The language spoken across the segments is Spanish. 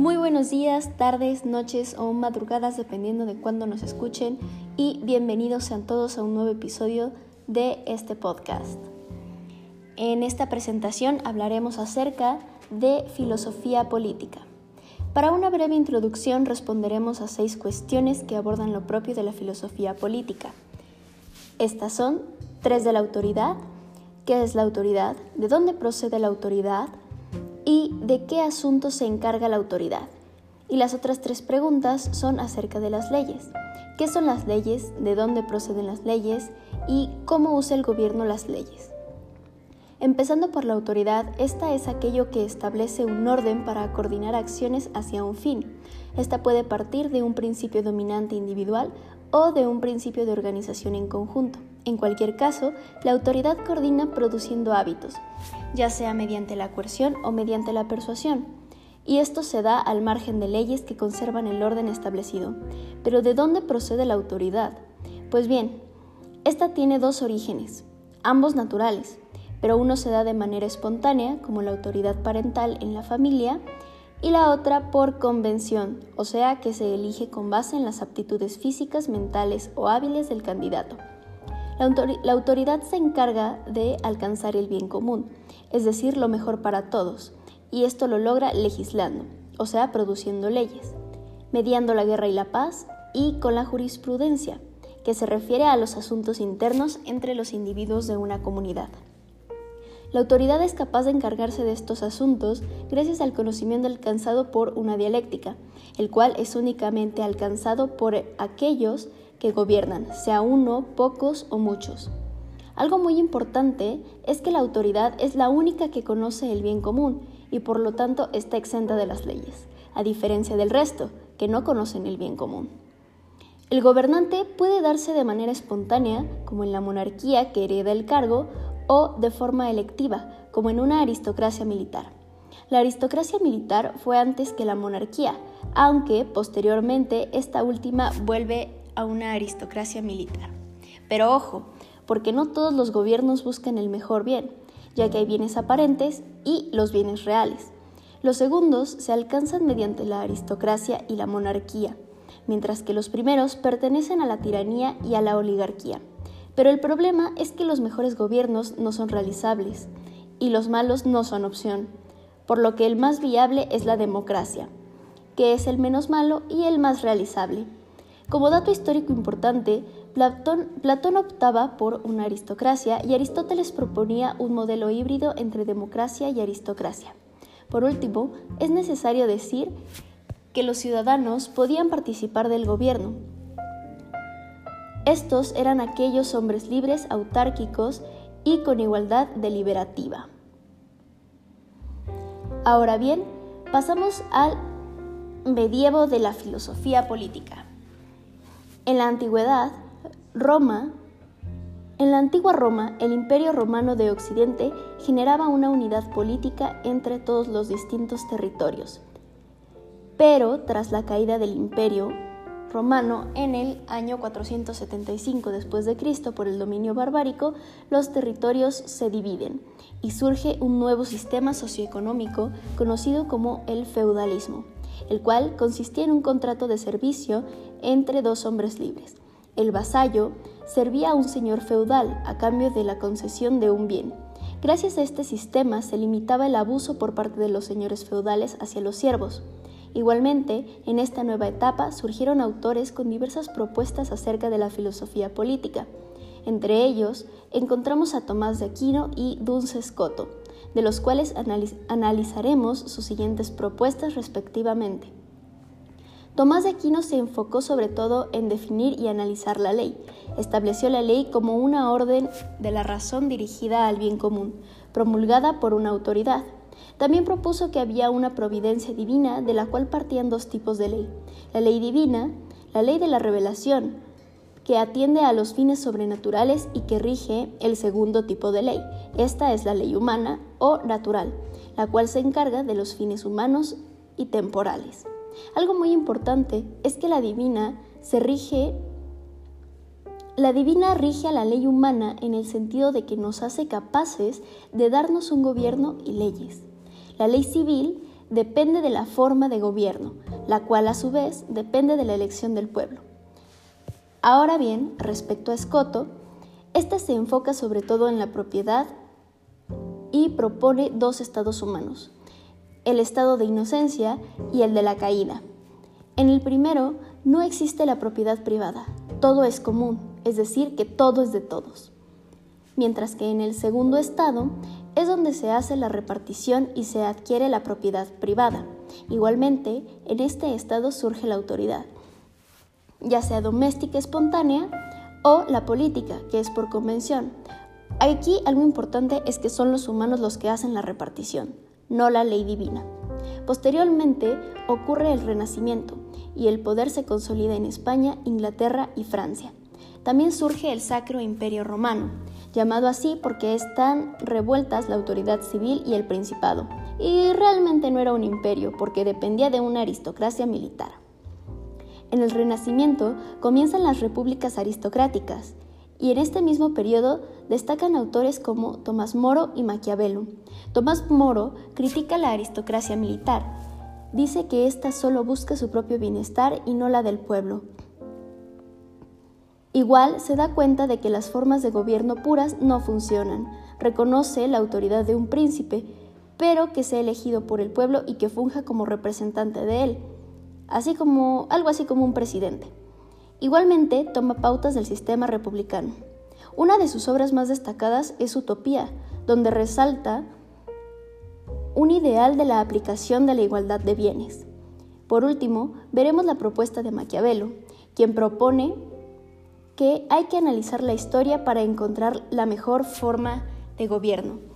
Muy buenos días, tardes, noches o madrugadas, dependiendo de cuándo nos escuchen, y bienvenidos sean todos a un nuevo episodio de este podcast. En esta presentación hablaremos acerca de filosofía política. Para una breve introducción responderemos a seis cuestiones que abordan lo propio de la filosofía política. Estas son tres de la autoridad, qué es la autoridad, de dónde procede la autoridad, y de qué asuntos se encarga la autoridad. Y las otras tres preguntas son acerca de las leyes. ¿Qué son las leyes? ¿De dónde proceden las leyes? ¿Y cómo usa el gobierno las leyes? Empezando por la autoridad, esta es aquello que establece un orden para coordinar acciones hacia un fin. Esta puede partir de un principio dominante individual o de un principio de organización en conjunto. En cualquier caso, la autoridad coordina produciendo hábitos, ya sea mediante la coerción o mediante la persuasión, y esto se da al margen de leyes que conservan el orden establecido. Pero ¿de dónde procede la autoridad? Pues bien, esta tiene dos orígenes, ambos naturales, pero uno se da de manera espontánea, como la autoridad parental en la familia, y la otra por convención, o sea que se elige con base en las aptitudes físicas, mentales o hábiles del candidato. La, autoridad se encarga de alcanzar el bien común, es decir, lo mejor para todos, y esto lo logra legislando, o sea, produciendo leyes, mediando la guerra y la paz y con la jurisprudencia, que se refiere a los asuntos internos entre los individuos de una comunidad. La autoridad es capaz de encargarse de estos asuntos gracias al conocimiento alcanzado por una dialéctica, el cual es únicamente alcanzado por aquellos que gobiernan, sea uno, pocos o muchos. Algo muy importante es que la autoridad es la única que conoce el bien común y por lo tanto está exenta de las leyes, a diferencia del resto, que no conocen el bien común. El gobernante puede darse de manera espontánea, como en la monarquía que hereda el cargo, o de forma electiva, como en una aristocracia militar. La aristocracia militar fue antes que la monarquía, aunque posteriormente esta última vuelve a una aristocracia militar. Pero ojo, porque no todos los gobiernos buscan el mejor bien, ya que hay bienes aparentes y los bienes reales. Los segundos se alcanzan mediante la aristocracia y la monarquía, mientras que los primeros pertenecen a la tiranía y a la oligarquía. Pero el problema es que los mejores gobiernos no son realizables y los malos no son opción, por lo que el más viable es la democracia, que es el menos malo y el más realizable. Como dato histórico importante, Platón, optaba por una aristocracia y Aristóteles proponía un modelo híbrido entre democracia y aristocracia. Por último, es necesario decir que los ciudadanos podían participar del gobierno. Estos eran aquellos hombres libres, autárquicos y con igualdad deliberativa. Ahora bien, pasamos al medievo de la filosofía política. En la antigüedad, Roma, en la antigua Roma, el imperio romano de Occidente generaba una unidad política entre todos los distintos territorios. Pero tras la caída del imperio romano en el año 475 después de Cristo por el dominio barbárico, los territorios se dividen y surge un nuevo sistema socioeconómico conocido como el feudalismo el cual consistía en un contrato de servicio entre dos hombres libres. El vasallo servía a un señor feudal a cambio de la concesión de un bien. Gracias a este sistema se limitaba el abuso por parte de los señores feudales hacia los siervos. Igualmente, en esta nueva etapa surgieron autores con diversas propuestas acerca de la filosofía política. Entre ellos, encontramos a Tomás de Aquino y Duns Scoto, de los cuales analizaremos sus siguientes propuestas respectivamente. Tomás de Aquino se enfocó sobre todo en definir y analizar la ley. Estableció la ley como una orden de la razón dirigida al bien común, promulgada por una autoridad. También propuso que había una providencia divina de la cual partían dos tipos de ley. La ley divina, la ley de la revelación, que atiende a los fines sobrenaturales y que rige el segundo tipo de ley. Esta es la ley humana o natural, la cual se encarga de los fines humanos y temporales. Algo muy importante es que la divina se rige la divina rige a la ley humana en el sentido de que nos hace capaces de darnos un gobierno y leyes. La ley civil depende de la forma de gobierno, la cual a su vez depende de la elección del pueblo. Ahora bien, respecto a Escoto, este se enfoca sobre todo en la propiedad y propone dos estados humanos, el estado de inocencia y el de la caída. En el primero no existe la propiedad privada, todo es común, es decir, que todo es de todos. Mientras que en el segundo estado es donde se hace la repartición y se adquiere la propiedad privada. Igualmente, en este estado surge la autoridad, ya sea doméstica espontánea o la política, que es por convención. Aquí algo importante es que son los humanos los que hacen la repartición, no la ley divina. Posteriormente ocurre el Renacimiento y el poder se consolida en España, Inglaterra y Francia. También surge el Sacro Imperio Romano, llamado así porque están revueltas la autoridad civil y el principado, y realmente no era un imperio porque dependía de una aristocracia militar. En el Renacimiento comienzan las repúblicas aristocráticas, y en este mismo periodo destacan autores como Tomás Moro y Maquiavelo. Tomás Moro critica la aristocracia militar, dice que ésta solo busca su propio bienestar y no la del pueblo, Igual se da cuenta de que las formas de gobierno puras no funcionan. Reconoce la autoridad de un príncipe, pero que sea elegido por el pueblo y que funja como representante de él, así como algo así como un presidente. Igualmente toma pautas del sistema republicano. Una de sus obras más destacadas es Utopía, donde resalta un ideal de la aplicación de la igualdad de bienes. Por último, veremos la propuesta de Maquiavelo, quien propone que hay que analizar la historia para encontrar la mejor forma de gobierno.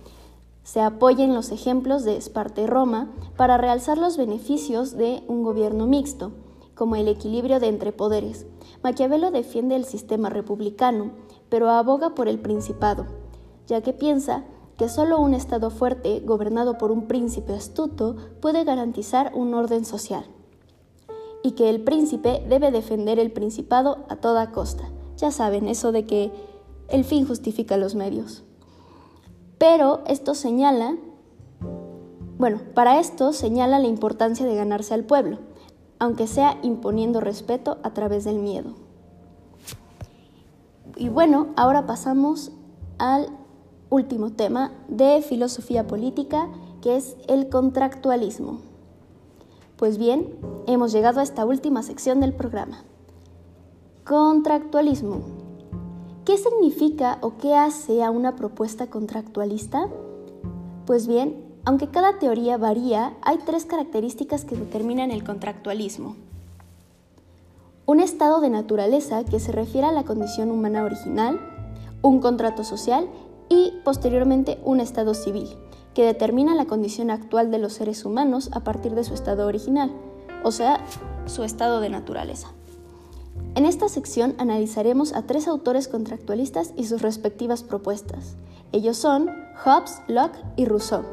Se apoya en los ejemplos de Esparta y Roma para realzar los beneficios de un gobierno mixto, como el equilibrio de entre poderes. Maquiavelo defiende el sistema republicano, pero aboga por el principado, ya que piensa que solo un Estado fuerte, gobernado por un príncipe astuto, puede garantizar un orden social, y que el príncipe debe defender el principado a toda costa. Ya saben, eso de que el fin justifica los medios. Pero esto señala, bueno, para esto señala la importancia de ganarse al pueblo, aunque sea imponiendo respeto a través del miedo. Y bueno, ahora pasamos al último tema de filosofía política, que es el contractualismo. Pues bien, hemos llegado a esta última sección del programa. Contractualismo. ¿Qué significa o qué hace a una propuesta contractualista? Pues bien, aunque cada teoría varía, hay tres características que determinan el contractualismo. Un estado de naturaleza que se refiere a la condición humana original, un contrato social y posteriormente un estado civil, que determina la condición actual de los seres humanos a partir de su estado original, o sea, su estado de naturaleza. En esta sección analizaremos a tres autores contractualistas y sus respectivas propuestas. Ellos son Hobbes, Locke y Rousseau.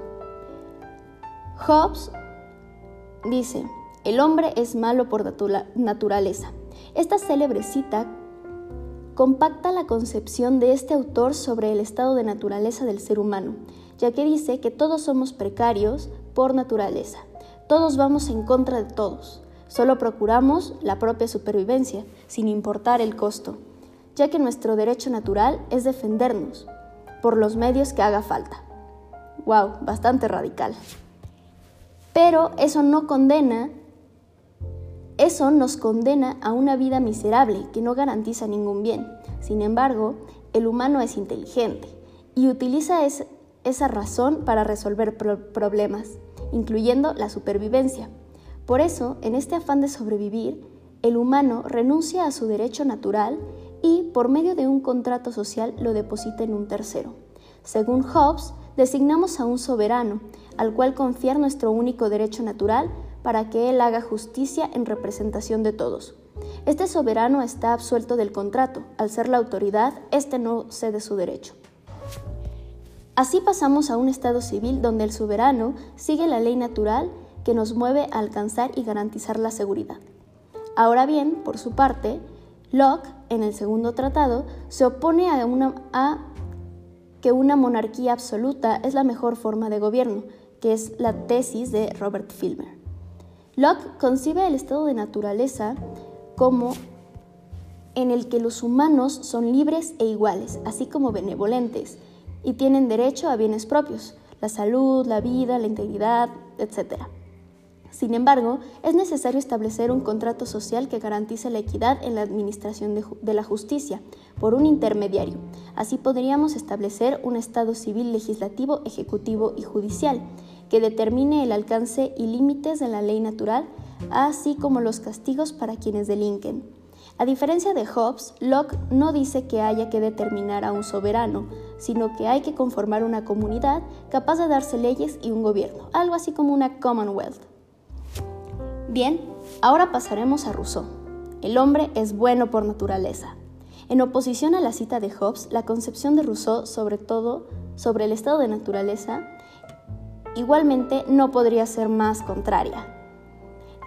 Hobbes dice, el hombre es malo por naturaleza. Esta célebre cita compacta la concepción de este autor sobre el estado de naturaleza del ser humano, ya que dice que todos somos precarios por naturaleza, todos vamos en contra de todos. Solo procuramos la propia supervivencia, sin importar el costo, ya que nuestro derecho natural es defendernos por los medios que haga falta. ¡Wow! Bastante radical. Pero eso no condena, eso nos condena a una vida miserable que no garantiza ningún bien. Sin embargo, el humano es inteligente y utiliza esa razón para resolver problemas, incluyendo la supervivencia. Por eso, en este afán de sobrevivir, el humano renuncia a su derecho natural y, por medio de un contrato social, lo deposita en un tercero. Según Hobbes, designamos a un soberano, al cual confiar nuestro único derecho natural para que él haga justicia en representación de todos. Este soberano está absuelto del contrato, al ser la autoridad, éste no cede su derecho. Así pasamos a un estado civil donde el soberano sigue la ley natural que nos mueve a alcanzar y garantizar la seguridad. Ahora bien, por su parte, Locke, en el segundo tratado, se opone a, que una monarquía absoluta es la mejor forma de gobierno, que es la tesis de Robert Filmer. Locke concibe el estado de naturaleza como en el que los humanos son libres e iguales, así como benevolentes, y tienen derecho a bienes propios, la salud, la vida, la integridad, etc. Sin embargo, es necesario establecer un contrato social que garantice la equidad en la administración de, la justicia por un intermediario. Así podríamos establecer un Estado civil legislativo, ejecutivo y judicial que determine el alcance y límites de la ley natural, así como los castigos para quienes delinquen. A diferencia de Hobbes, Locke no dice que haya que determinar a un soberano, sino que hay que conformar una comunidad capaz de darse leyes y un gobierno, algo así como una Commonwealth. Bien, ahora pasaremos a Rousseau. El hombre es bueno por naturaleza. En oposición a la cita de Hobbes, la concepción de Rousseau sobre todo sobre el estado de naturaleza igualmente no podría ser más contraria.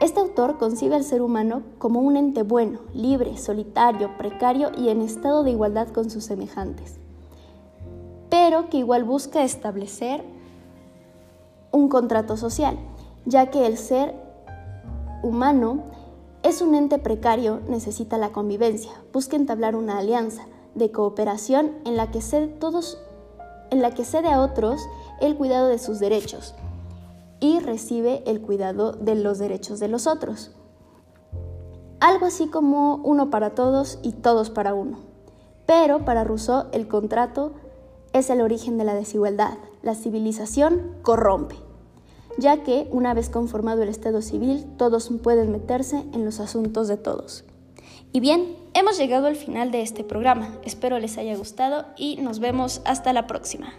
Este autor concibe al ser humano como un ente bueno, libre, solitario, precario y en estado de igualdad con sus semejantes, pero que igual busca establecer un contrato social, ya que el ser humano es un ente precario, necesita la convivencia, busca entablar una alianza de cooperación en la que cede, en la que cede a otros el cuidado de sus derechos y recibe el cuidado de los derechos de los otros. Algo así como uno para todos y todos para uno. Pero para Rousseau el contrato es el origen de la desigualdad. La civilización corrompe, ya que una vez conformado el Estado civil, todos pueden meterse en los asuntos de todos. Y bien, hemos llegado al final de este programa. Espero les haya gustado y nos vemos hasta la próxima.